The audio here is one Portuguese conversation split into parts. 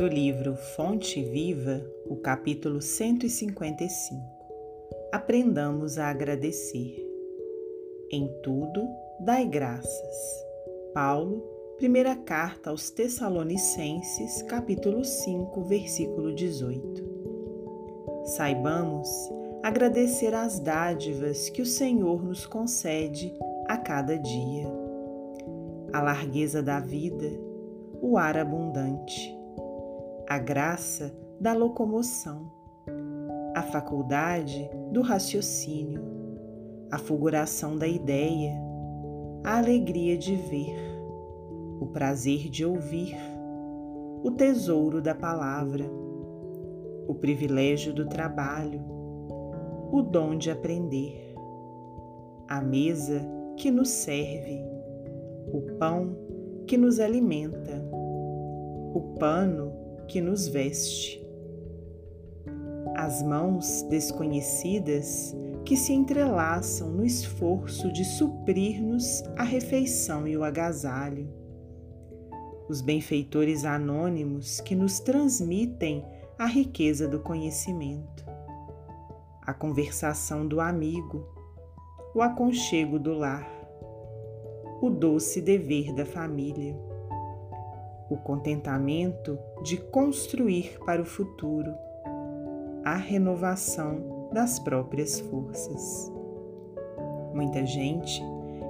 do livro Fonte Viva, o capítulo 155. Aprendamos a agradecer. Em tudo, dai graças. Paulo, primeira carta aos Tessalonicenses, capítulo 5, versículo 18. Saibamos agradecer as dádivas que o Senhor nos concede a cada dia. A largueza da vida, o ar abundante a graça da locomoção, a faculdade do raciocínio, a fulguração da ideia, a alegria de ver, o prazer de ouvir, o tesouro da palavra, o privilégio do trabalho, o dom de aprender, a mesa que nos serve, o pão que nos alimenta, o pano que nos veste. As mãos desconhecidas que se entrelaçam no esforço de suprir-nos a refeição e o agasalho. Os benfeitores anônimos que nos transmitem a riqueza do conhecimento. A conversação do amigo, o aconchego do lar, o doce dever da família o contentamento de construir para o futuro, a renovação das próprias forças. Muita gente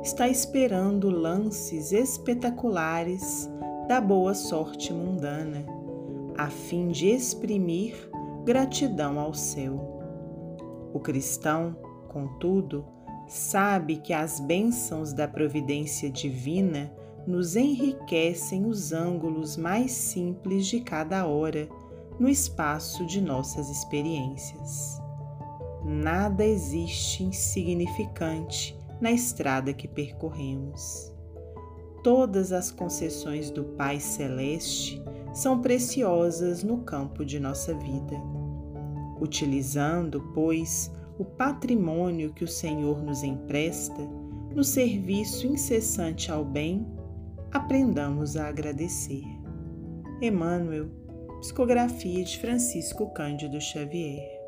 está esperando lances espetaculares da boa sorte mundana, a fim de exprimir gratidão ao céu. O cristão, contudo, sabe que as bênçãos da providência divina nos enriquecem os ângulos mais simples de cada hora no espaço de nossas experiências. Nada existe insignificante na estrada que percorremos. Todas as concessões do Pai Celeste são preciosas no campo de nossa vida. Utilizando, pois, o patrimônio que o Senhor nos empresta, no serviço incessante ao bem, aprendamos a agradecer. Emmanuel, Psicografia de Francisco Cândido Xavier.